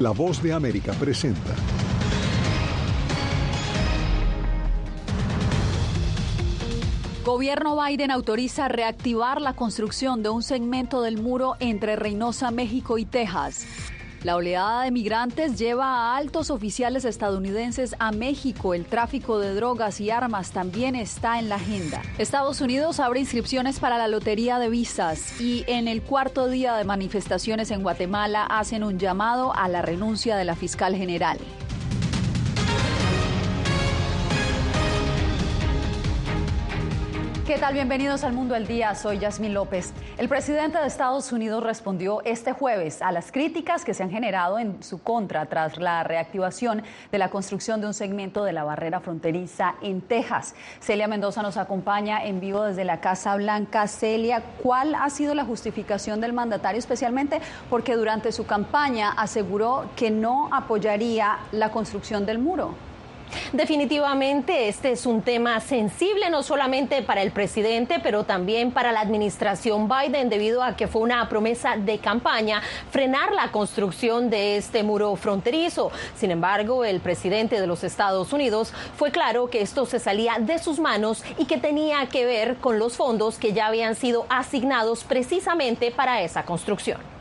La voz de América presenta. Gobierno Biden autoriza reactivar la construcción de un segmento del muro entre Reynosa, México y Texas. La oleada de migrantes lleva a altos oficiales estadounidenses a México. El tráfico de drogas y armas también está en la agenda. Estados Unidos abre inscripciones para la lotería de visas y en el cuarto día de manifestaciones en Guatemala hacen un llamado a la renuncia de la fiscal general. ¿Qué tal? Bienvenidos al Mundo al Día. Soy Yasmín López. El presidente de Estados Unidos respondió este jueves a las críticas que se han generado en su contra tras la reactivación de la construcción de un segmento de la barrera fronteriza en Texas. Celia Mendoza nos acompaña en vivo desde la Casa Blanca. Celia, ¿cuál ha sido la justificación del mandatario especialmente porque durante su campaña aseguró que no apoyaría la construcción del muro? Definitivamente este es un tema sensible no solamente para el presidente, pero también para la administración Biden debido a que fue una promesa de campaña frenar la construcción de este muro fronterizo. Sin embargo, el presidente de los Estados Unidos fue claro que esto se salía de sus manos y que tenía que ver con los fondos que ya habían sido asignados precisamente para esa construcción.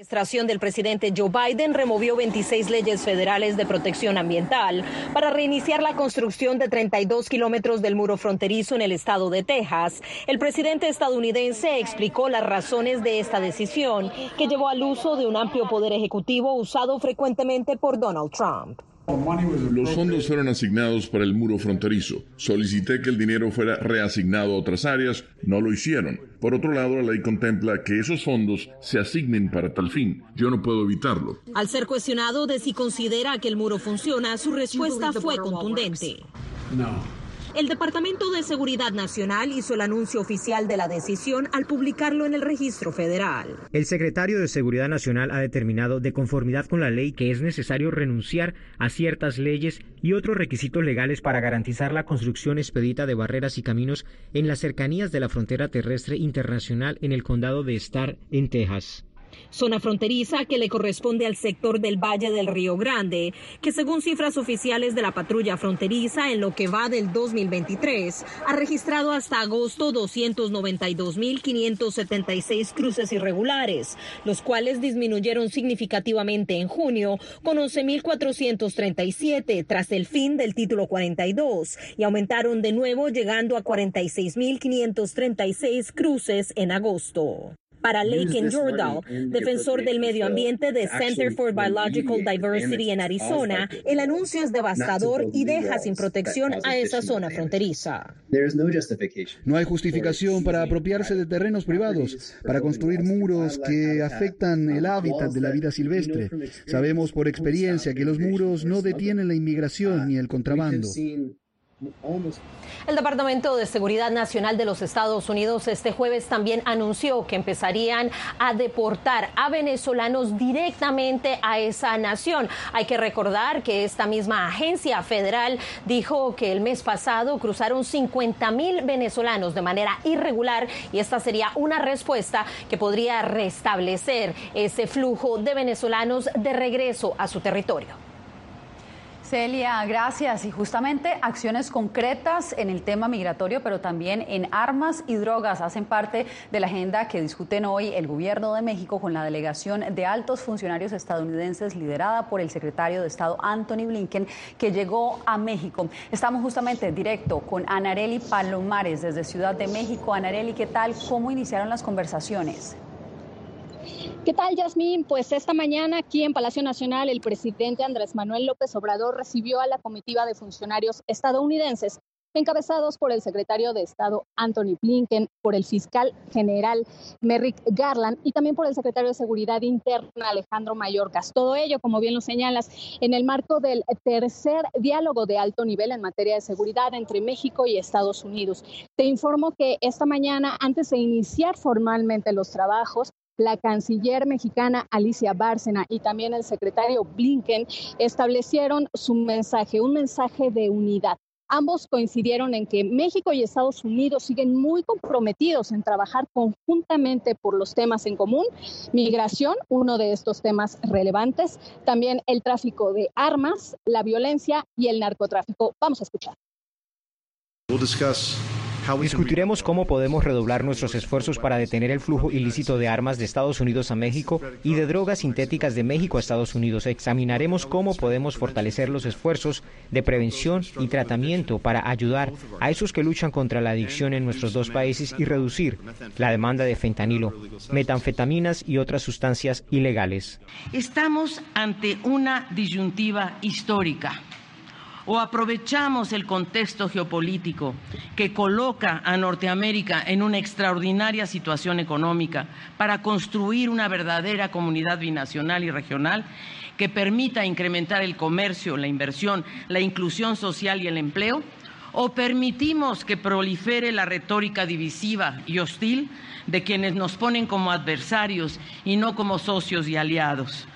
Administración del presidente Joe Biden removió 26 leyes federales de protección ambiental para reiniciar la construcción de 32 kilómetros del muro fronterizo en el estado de Texas. El presidente estadounidense explicó las razones de esta decisión, que llevó al uso de un amplio poder ejecutivo usado frecuentemente por Donald Trump. Los fondos fueron asignados para el muro fronterizo. Solicité que el dinero fuera reasignado a otras áreas. No lo hicieron. Por otro lado, la ley contempla que esos fondos se asignen para tal fin. Yo no puedo evitarlo. Al ser cuestionado de si considera que el muro funciona, su respuesta fue contundente. No. El Departamento de Seguridad Nacional hizo el anuncio oficial de la decisión al publicarlo en el registro federal. El secretario de Seguridad Nacional ha determinado, de conformidad con la ley, que es necesario renunciar a ciertas leyes y otros requisitos legales para garantizar la construcción expedita de barreras y caminos en las cercanías de la frontera terrestre internacional en el condado de Starr, en Texas zona fronteriza que le corresponde al sector del Valle del Río Grande, que según cifras oficiales de la patrulla fronteriza en lo que va del 2023, ha registrado hasta agosto 292.576 cruces irregulares, los cuales disminuyeron significativamente en junio con 11.437 tras el fin del título 42 y aumentaron de nuevo llegando a 46.536 cruces en agosto. Para Laken Jordan, defensor del medio ambiente de Center for Biological Diversity en Arizona, el anuncio es devastador y deja sin protección a esa zona fronteriza. No hay justificación para apropiarse de terrenos privados, para construir muros que afectan el hábitat de la vida silvestre. Sabemos por experiencia que los muros no detienen la inmigración ni el contrabando. El Departamento de Seguridad Nacional de los Estados Unidos este jueves también anunció que empezarían a deportar a venezolanos directamente a esa nación. Hay que recordar que esta misma agencia federal dijo que el mes pasado cruzaron 50 mil venezolanos de manera irregular y esta sería una respuesta que podría restablecer ese flujo de venezolanos de regreso a su territorio. Celia, gracias. Y justamente acciones concretas en el tema migratorio, pero también en armas y drogas hacen parte de la agenda que discuten hoy el Gobierno de México con la delegación de altos funcionarios estadounidenses liderada por el secretario de Estado Anthony Blinken, que llegó a México. Estamos justamente directo con Anareli Palomares desde Ciudad de México. Anareli, ¿qué tal? ¿Cómo iniciaron las conversaciones? ¿Qué tal, Yasmín? Pues esta mañana aquí en Palacio Nacional el presidente Andrés Manuel López Obrador recibió a la comitiva de funcionarios estadounidenses encabezados por el secretario de Estado Anthony Blinken, por el fiscal general Merrick Garland y también por el secretario de Seguridad Interna Alejandro Mayorkas. Todo ello, como bien lo señalas, en el marco del tercer diálogo de alto nivel en materia de seguridad entre México y Estados Unidos. Te informo que esta mañana, antes de iniciar formalmente los trabajos, la canciller mexicana Alicia Bárcena y también el secretario Blinken establecieron su mensaje, un mensaje de unidad. Ambos coincidieron en que México y Estados Unidos siguen muy comprometidos en trabajar conjuntamente por los temas en común. Migración, uno de estos temas relevantes. También el tráfico de armas, la violencia y el narcotráfico. Vamos a escuchar. Discutiremos cómo podemos redoblar nuestros esfuerzos para detener el flujo ilícito de armas de Estados Unidos a México y de drogas sintéticas de México a Estados Unidos. Examinaremos cómo podemos fortalecer los esfuerzos de prevención y tratamiento para ayudar a esos que luchan contra la adicción en nuestros dos países y reducir la demanda de fentanilo, metanfetaminas y otras sustancias ilegales. Estamos ante una disyuntiva histórica o aprovechamos el contexto geopolítico que coloca a Norteamérica en una extraordinaria situación económica para construir una verdadera comunidad binacional y regional que permita incrementar el comercio, la inversión, la inclusión social y el empleo? ¿O permitimos que prolifere la retórica divisiva y hostil de quienes nos ponen como adversarios y no como socios y aliados?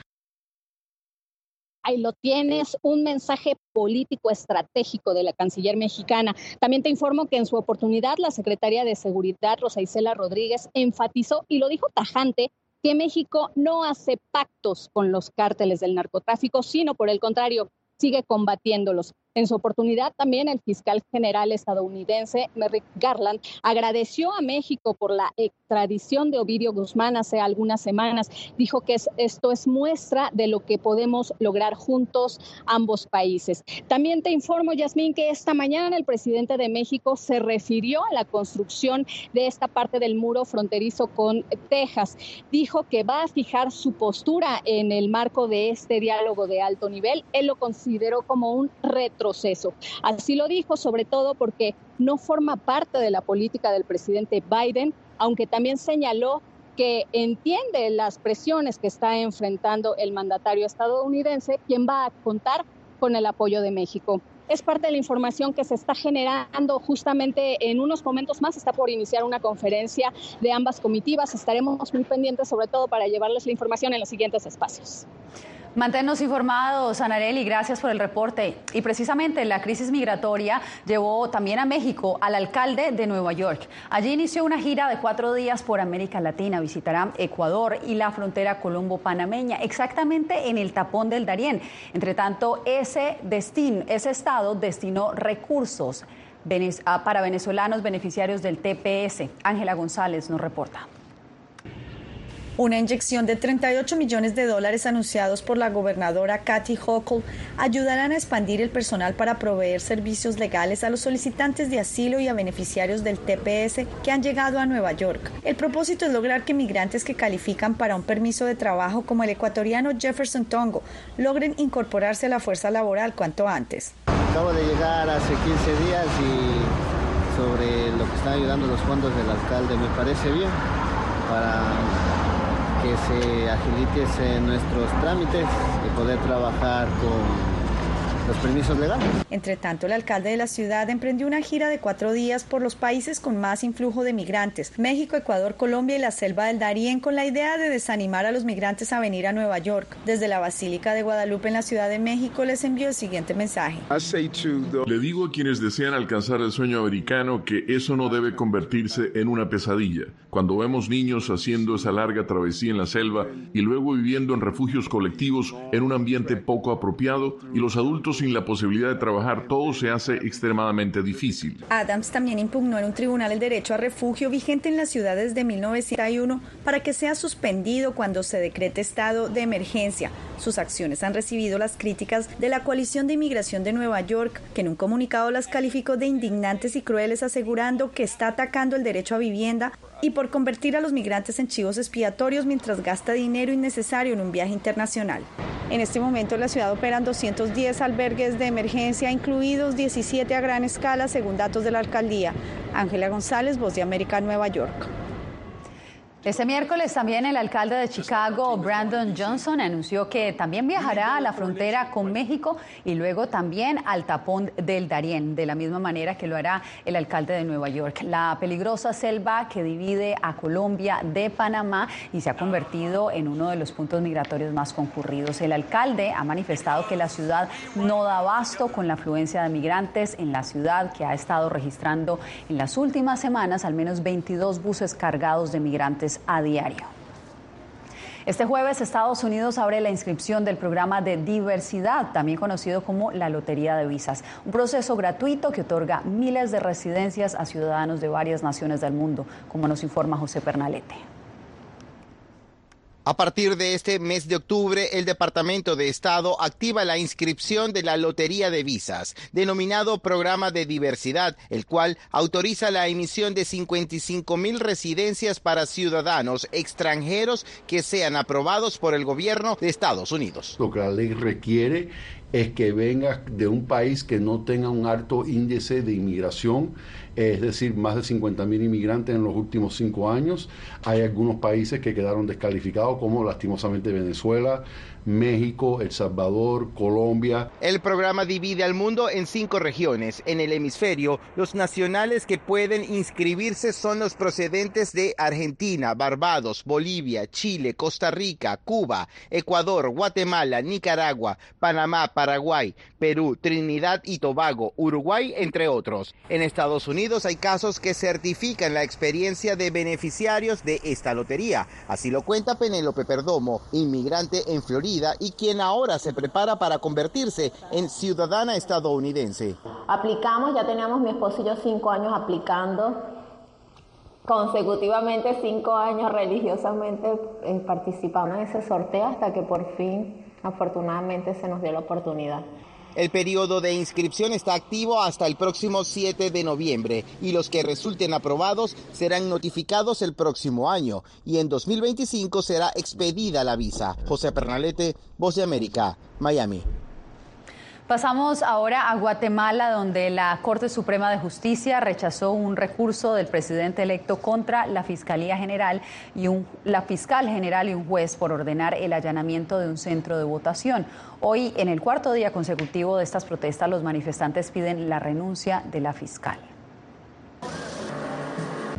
Ahí lo tienes, un mensaje político estratégico de la canciller mexicana. También te informo que en su oportunidad la secretaria de Seguridad, Rosa Isela Rodríguez, enfatizó y lo dijo tajante que México no hace pactos con los cárteles del narcotráfico, sino por el contrario, sigue combatiéndolos. En su oportunidad, también el fiscal general estadounidense Merrick Garland agradeció a México por la extradición de Ovidio Guzmán hace algunas semanas. Dijo que esto es muestra de lo que podemos lograr juntos ambos países. También te informo, Yasmín, que esta mañana el presidente de México se refirió a la construcción de esta parte del muro fronterizo con Texas. Dijo que va a fijar su postura en el marco de este diálogo de alto nivel. Él lo consideró como un reto proceso. Así lo dijo, sobre todo porque no forma parte de la política del presidente Biden, aunque también señaló que entiende las presiones que está enfrentando el mandatario estadounidense, quien va a contar con el apoyo de México. Es parte de la información que se está generando justamente en unos momentos más. Está por iniciar una conferencia de ambas comitivas. Estaremos muy pendientes, sobre todo para llevarles la información en los siguientes espacios. Manténnos informados, Anareli, gracias por el reporte. Y precisamente la crisis migratoria llevó también a México al alcalde de Nueva York. Allí inició una gira de cuatro días por América Latina. Visitará Ecuador y la frontera colombo-panameña, exactamente en el tapón del Darién. Entre tanto, ese, destino, ese estado destinó recursos para venezolanos beneficiarios del TPS. Ángela González nos reporta. Una inyección de 38 millones de dólares anunciados por la gobernadora Kathy Hochul ayudarán a expandir el personal para proveer servicios legales a los solicitantes de asilo y a beneficiarios del TPS que han llegado a Nueva York. El propósito es lograr que migrantes que califican para un permiso de trabajo como el ecuatoriano Jefferson Tongo logren incorporarse a la fuerza laboral cuanto antes. Acabo de llegar hace 15 días y sobre lo que están ayudando los fondos del alcalde me parece bien para se nuestros trámites y poder trabajar con los permisos legales. Entre tanto, el alcalde de la ciudad emprendió una gira de cuatro días por los países con más influjo de migrantes, México, Ecuador, Colombia y la selva del Darién, con la idea de desanimar a los migrantes a venir a Nueva York. Desde la Basílica de Guadalupe en la Ciudad de México les envió el siguiente mensaje. Le digo a quienes desean alcanzar el sueño americano que eso no debe convertirse en una pesadilla. Cuando vemos niños haciendo esa larga travesía en la selva y luego viviendo en refugios colectivos en un ambiente poco apropiado y los adultos sin la posibilidad de trabajar, todo se hace extremadamente difícil. Adams también impugnó en un tribunal el derecho a refugio vigente en la ciudad desde 1901 para que sea suspendido cuando se decrete estado de emergencia. Sus acciones han recibido las críticas de la coalición de inmigración de Nueva York, que en un comunicado las calificó de indignantes y crueles asegurando que está atacando el derecho a vivienda y por convertir a los migrantes en chivos expiatorios mientras gasta dinero innecesario en un viaje internacional. En este momento en la ciudad operan 210 albergues de emergencia, incluidos 17 a gran escala, según datos de la alcaldía. Ángela González, Voz de América, Nueva York. Este miércoles también el alcalde de Chicago, Brandon Johnson, anunció que también viajará a la frontera con México y luego también al tapón del Darién, de la misma manera que lo hará el alcalde de Nueva York. La peligrosa selva que divide a Colombia de Panamá y se ha convertido en uno de los puntos migratorios más concurridos. El alcalde ha manifestado que la ciudad no da abasto con la afluencia de migrantes en la ciudad, que ha estado registrando en las últimas semanas al menos 22 buses cargados de migrantes a diario. Este jueves Estados Unidos abre la inscripción del programa de diversidad, también conocido como la Lotería de Visas, un proceso gratuito que otorga miles de residencias a ciudadanos de varias naciones del mundo, como nos informa José Pernalete. A partir de este mes de octubre, el Departamento de Estado activa la inscripción de la Lotería de Visas, denominado Programa de Diversidad, el cual autoriza la emisión de 55 mil residencias para ciudadanos extranjeros que sean aprobados por el gobierno de Estados Unidos. Lo que la ley requiere es que venga de un país que no tenga un alto índice de inmigración, es decir, más de 50 mil inmigrantes en los últimos cinco años. Hay algunos países que quedaron descalificados, como lastimosamente Venezuela, México, El Salvador, Colombia. El programa divide al mundo en cinco regiones. En el hemisferio, los nacionales que pueden inscribirse son los procedentes de Argentina, Barbados, Bolivia, Chile, Costa Rica, Cuba, Ecuador, Guatemala, Nicaragua, Panamá, Paraguay, Perú, Trinidad y Tobago, Uruguay, entre otros. En Estados Unidos hay casos que certifican la experiencia de beneficiarios de esta lotería. Así lo cuenta Penélope Perdomo, inmigrante en Florida y quien ahora se prepara para convertirse en ciudadana estadounidense. Aplicamos, ya teníamos mi esposo y yo cinco años aplicando, consecutivamente cinco años religiosamente eh, participando en ese sorteo hasta que por fin, afortunadamente, se nos dio la oportunidad. El periodo de inscripción está activo hasta el próximo 7 de noviembre y los que resulten aprobados serán notificados el próximo año y en 2025 será expedida la visa. José Pernalete, Voz de América, Miami. Pasamos ahora a Guatemala, donde la Corte Suprema de Justicia rechazó un recurso del presidente electo contra la Fiscalía General y un, la fiscal general y un juez por ordenar el allanamiento de un centro de votación. Hoy, en el cuarto día consecutivo de estas protestas, los manifestantes piden la renuncia de la fiscal.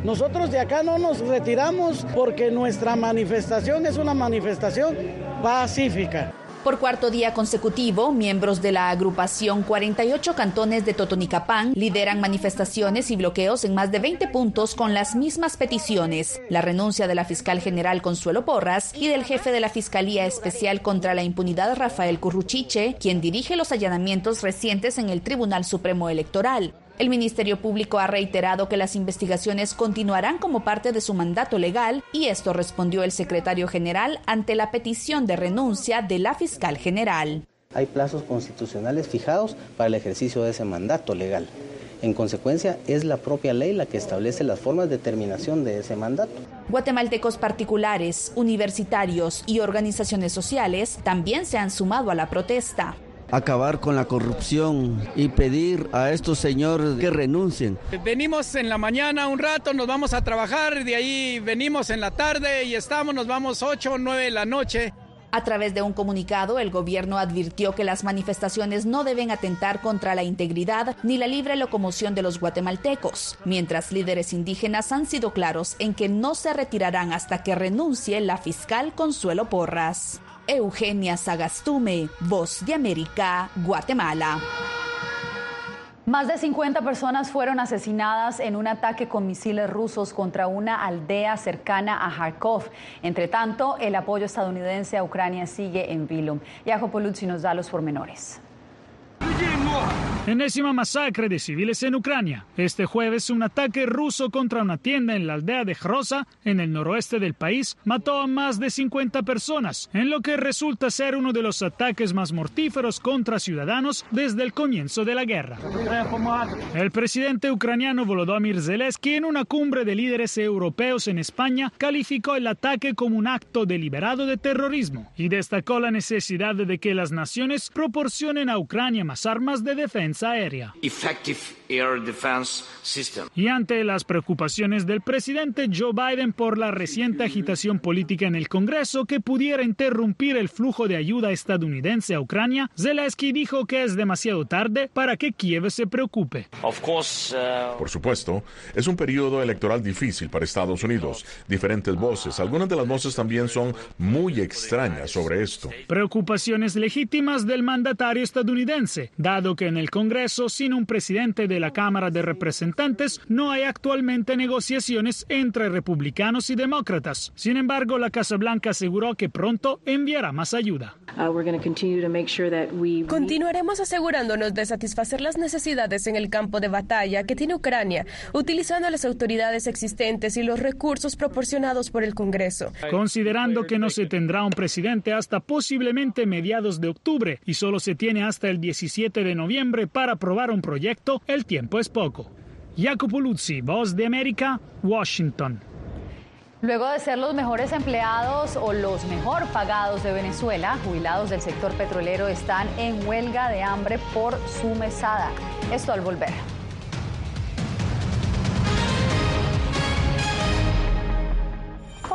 Nosotros de acá no nos retiramos porque nuestra manifestación es una manifestación pacífica. Por cuarto día consecutivo, miembros de la agrupación 48 cantones de Totonicapán lideran manifestaciones y bloqueos en más de 20 puntos con las mismas peticiones. La renuncia de la fiscal general Consuelo Porras y del jefe de la Fiscalía Especial contra la Impunidad Rafael Curruchiche, quien dirige los allanamientos recientes en el Tribunal Supremo Electoral. El Ministerio Público ha reiterado que las investigaciones continuarán como parte de su mandato legal y esto respondió el secretario general ante la petición de renuncia de la fiscal general. Hay plazos constitucionales fijados para el ejercicio de ese mandato legal. En consecuencia, es la propia ley la que establece las formas de terminación de ese mandato. Guatemaltecos particulares, universitarios y organizaciones sociales también se han sumado a la protesta acabar con la corrupción y pedir a estos señores que renuncien. Venimos en la mañana un rato, nos vamos a trabajar, de ahí venimos en la tarde y estamos, nos vamos 8 o 9 de la noche. A través de un comunicado, el gobierno advirtió que las manifestaciones no deben atentar contra la integridad ni la libre locomoción de los guatemaltecos, mientras líderes indígenas han sido claros en que no se retirarán hasta que renuncie la fiscal Consuelo Porras. Eugenia Sagastume, Voz de América, Guatemala. Más de 50 personas fueron asesinadas en un ataque con misiles rusos contra una aldea cercana a Kharkov. Entre tanto, el apoyo estadounidense a Ucrania sigue en vilo. Yajo Poluzzi nos da los pormenores. Enésima masacre de civiles en Ucrania. Este jueves un ataque ruso contra una tienda en la aldea de Hrosa, en el noroeste del país, mató a más de 50 personas, en lo que resulta ser uno de los ataques más mortíferos contra ciudadanos desde el comienzo de la guerra. El presidente ucraniano Volodymyr Zelensky en una cumbre de líderes europeos en España calificó el ataque como un acto deliberado de terrorismo y destacó la necesidad de que las naciones proporcionen a Ucrania más armas sistemas de defensa aérea. Y ante las preocupaciones del presidente Joe Biden por la reciente agitación política en el Congreso que pudiera interrumpir el flujo de ayuda estadounidense a Ucrania, Zelensky dijo que es demasiado tarde para que Kiev se preocupe. Uh, por supuesto, es un periodo electoral difícil para Estados Unidos. Diferentes voces, algunas de las voces también son muy extrañas sobre esto. Preocupaciones legítimas del mandatario estadounidense, dado que en el Congreso, sin un presidente de la Cámara de Representantes, no hay actualmente negociaciones entre republicanos y demócratas. Sin embargo, la Casa Blanca aseguró que pronto enviará más ayuda. Uh, Continuaremos asegurándonos de satisfacer las necesidades en el campo de batalla que tiene Ucrania, utilizando las autoridades existentes y los recursos proporcionados por el Congreso. Considerando que no se tendrá un presidente hasta posiblemente mediados de octubre y solo se tiene hasta el 17 de noviembre para aprobar un proyecto, el tiempo es poco. Jacopo Luzzi, Voz de América, Washington. Luego de ser los mejores empleados o los mejor pagados de Venezuela, jubilados del sector petrolero están en huelga de hambre por su mesada. Esto al volver.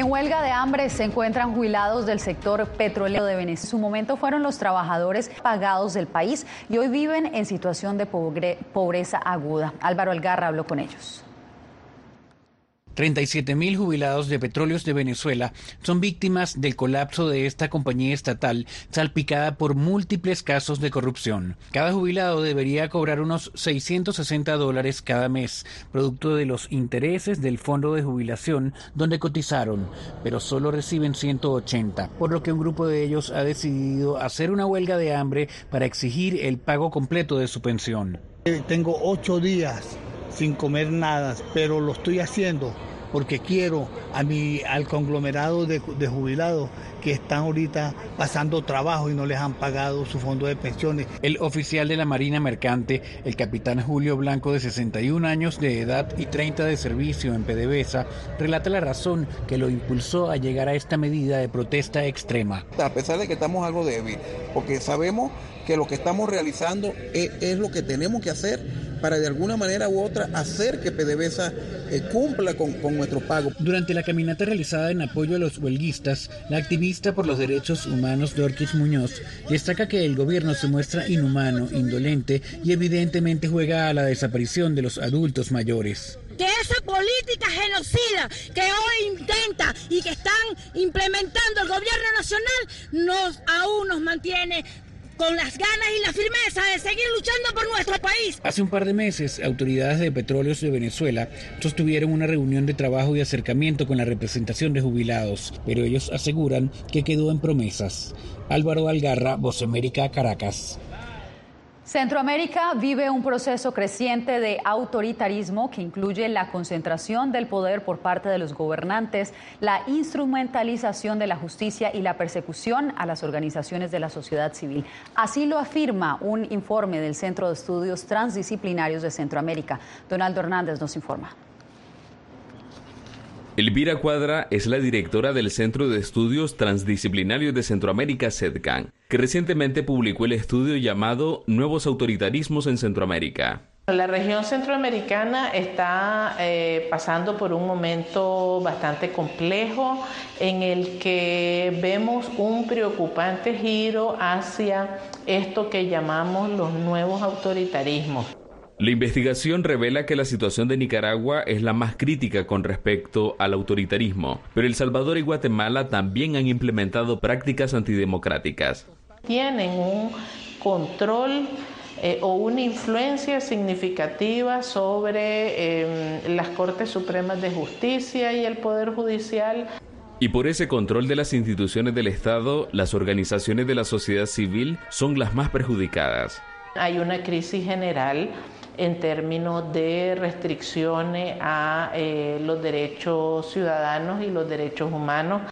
En huelga de hambre se encuentran jubilados del sector petrolero de Venezuela. En su momento fueron los trabajadores pagados del país y hoy viven en situación de pobreza aguda. Álvaro Algarra habló con ellos. 37 mil jubilados de petróleos de Venezuela son víctimas del colapso de esta compañía estatal salpicada por múltiples casos de corrupción. Cada jubilado debería cobrar unos 660 dólares cada mes, producto de los intereses del fondo de jubilación donde cotizaron, pero solo reciben 180, por lo que un grupo de ellos ha decidido hacer una huelga de hambre para exigir el pago completo de su pensión. Tengo ocho días sin comer nada, pero lo estoy haciendo porque quiero a mi, al conglomerado de, de, jubilados que están ahorita pasando trabajo y no les han pagado su fondo de pensiones. El oficial de la Marina Mercante, el capitán Julio Blanco, de 61 años de edad y 30 de servicio en PDVSA, relata la razón que lo impulsó a llegar a esta medida de protesta extrema. A pesar de que estamos algo débil, porque sabemos que lo que estamos realizando es, es lo que tenemos que hacer para de alguna manera u otra hacer que PDVSA eh, cumpla con, con, nuestro pago. Durante la caminata realizada en apoyo a los huelguistas, la activista por los derechos humanos Dorquis Muñoz destaca que el gobierno se muestra inhumano, indolente y evidentemente juega a la desaparición de los adultos mayores que esa política genocida que hoy intenta y que están implementando el gobierno nacional nos aún nos mantiene con las ganas y la firmeza de seguir luchando por nuestro país. Hace un par de meses, autoridades de petróleos de Venezuela sostuvieron una reunión de trabajo y acercamiento con la representación de jubilados, pero ellos aseguran que quedó en promesas. Álvaro Algarra, Voz América, Caracas. Centroamérica vive un proceso creciente de autoritarismo que incluye la concentración del poder por parte de los gobernantes, la instrumentalización de la justicia y la persecución a las organizaciones de la sociedad civil. Así lo afirma un informe del Centro de Estudios Transdisciplinarios de Centroamérica. Donaldo Hernández nos informa. Elvira Cuadra es la directora del Centro de Estudios Transdisciplinarios de Centroamérica, CEDCAN, que recientemente publicó el estudio llamado Nuevos Autoritarismos en Centroamérica. La región centroamericana está eh, pasando por un momento bastante complejo en el que vemos un preocupante giro hacia esto que llamamos los nuevos autoritarismos. La investigación revela que la situación de Nicaragua es la más crítica con respecto al autoritarismo, pero El Salvador y Guatemala también han implementado prácticas antidemocráticas. Tienen un control eh, o una influencia significativa sobre em, las Cortes Supremas de Justicia y el Poder Judicial. Y por ese control de las instituciones del Estado, las organizaciones de la sociedad civil son las más perjudicadas. Hay una crisis general en términos de restricciones a eh, los derechos ciudadanos y los derechos humanos.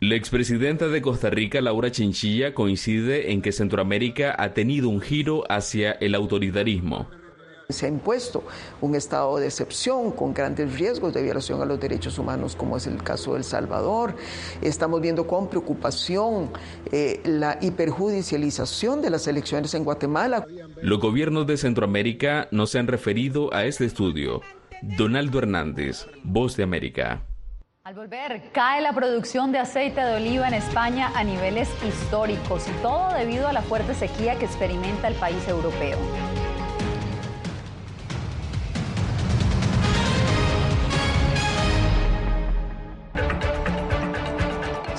La expresidenta de Costa Rica, Laura Chinchilla, coincide en que Centroamérica ha tenido un giro hacia el autoritarismo. Se ha impuesto un estado de excepción con grandes riesgos de violación a los derechos humanos, como es el caso de El Salvador. Estamos viendo con preocupación eh, la hiperjudicialización de las elecciones en Guatemala. Los gobiernos de Centroamérica no se han referido a este estudio. Donaldo Hernández, Voz de América. Al volver, cae la producción de aceite de oliva en España a niveles históricos y todo debido a la fuerte sequía que experimenta el país europeo.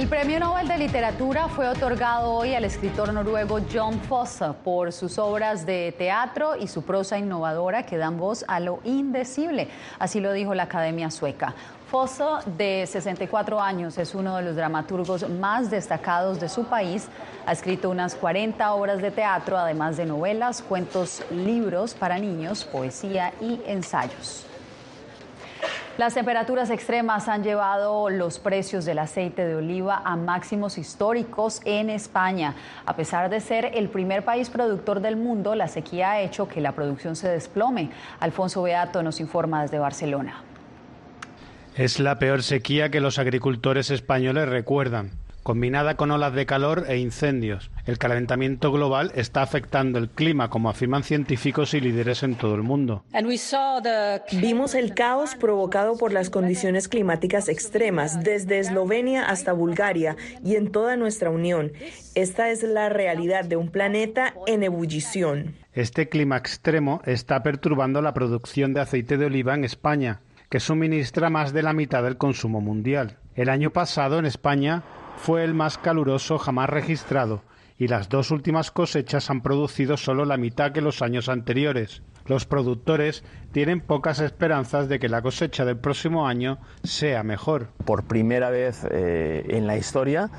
El Premio Nobel de Literatura fue otorgado hoy al escritor noruego John Fosse por sus obras de teatro y su prosa innovadora que dan voz a lo indecible. Así lo dijo la Academia Sueca. Fosso, de 64 años, es uno de los dramaturgos más destacados de su país. Ha escrito unas 40 obras de teatro, además de novelas, cuentos, libros para niños, poesía y ensayos. Las temperaturas extremas han llevado los precios del aceite de oliva a máximos históricos en España. A pesar de ser el primer país productor del mundo, la sequía ha hecho que la producción se desplome. Alfonso Beato nos informa desde Barcelona. Es la peor sequía que los agricultores españoles recuerdan combinada con olas de calor e incendios. El calentamiento global está afectando el clima, como afirman científicos y líderes en todo el mundo. Vimos el caos provocado por las condiciones climáticas extremas, desde Eslovenia hasta Bulgaria y en toda nuestra Unión. Esta es la realidad de un planeta en ebullición. Este clima extremo está perturbando la producción de aceite de oliva en España, que suministra más de la mitad del consumo mundial. El año pasado en España fue el más caluroso jamás registrado y las dos últimas cosechas han producido solo la mitad que los años anteriores. Los productores tienen pocas esperanzas de que la cosecha del próximo año sea mejor. Por primera vez eh, en la historia,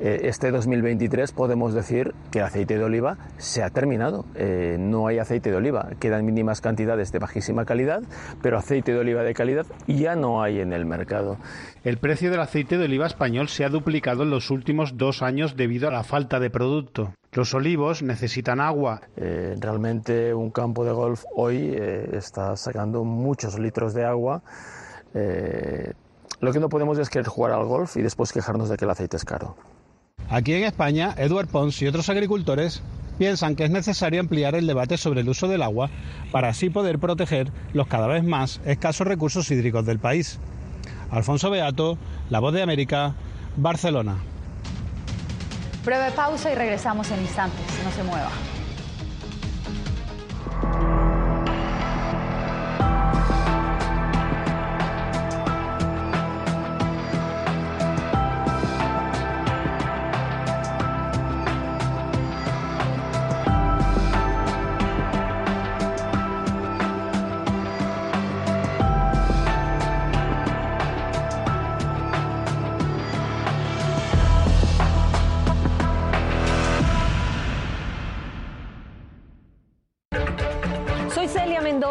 este 2023 podemos decir que el aceite de oliva se ha terminado. Eh, no hay aceite de oliva, quedan mínimas cantidades de bajísima calidad, pero aceite de oliva de calidad ya no hay en el mercado. El precio del aceite de oliva español se ha duplicado en los últimos dos años debido a la falta de producto. Los olivos necesitan agua. Eh, realmente un campo de golf hoy está sacando muchos litros de agua. lo que no podemos es querer jugar al golf y después quejarnos de que el aceite es caro. Aquí en España, Eduard Pons y otros agricultores piensan que es necesario ampliar el debate sobre el uso del agua para así poder proteger los cada vez más escasos recursos hídricos del país. Alfonso Beato, La Voz de América, Barcelona. Breve pausa y regresamos en instantes. No se mueva.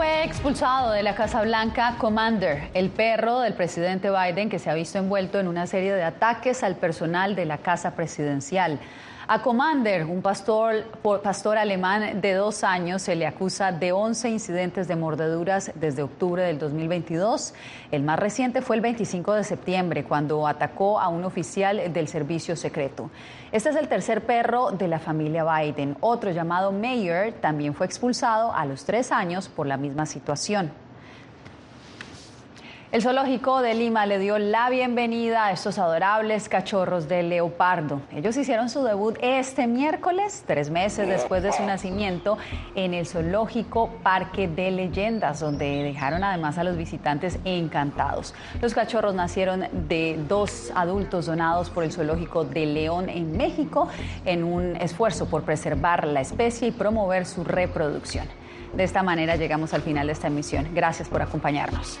Fue expulsado de la Casa Blanca Commander, el perro del presidente Biden que se ha visto envuelto en una serie de ataques al personal de la Casa Presidencial. A Commander, un pastor, pastor alemán de dos años, se le acusa de 11 incidentes de mordeduras desde octubre del 2022. El más reciente fue el 25 de septiembre, cuando atacó a un oficial del servicio secreto. Este es el tercer perro de la familia Biden. Otro llamado Mayer también fue expulsado a los tres años por la misma situación. El zoológico de Lima le dio la bienvenida a estos adorables cachorros de leopardo. Ellos hicieron su debut este miércoles, tres meses después de su nacimiento, en el zoológico Parque de Leyendas, donde dejaron además a los visitantes encantados. Los cachorros nacieron de dos adultos donados por el zoológico de León en México en un esfuerzo por preservar la especie y promover su reproducción. De esta manera llegamos al final de esta emisión. Gracias por acompañarnos.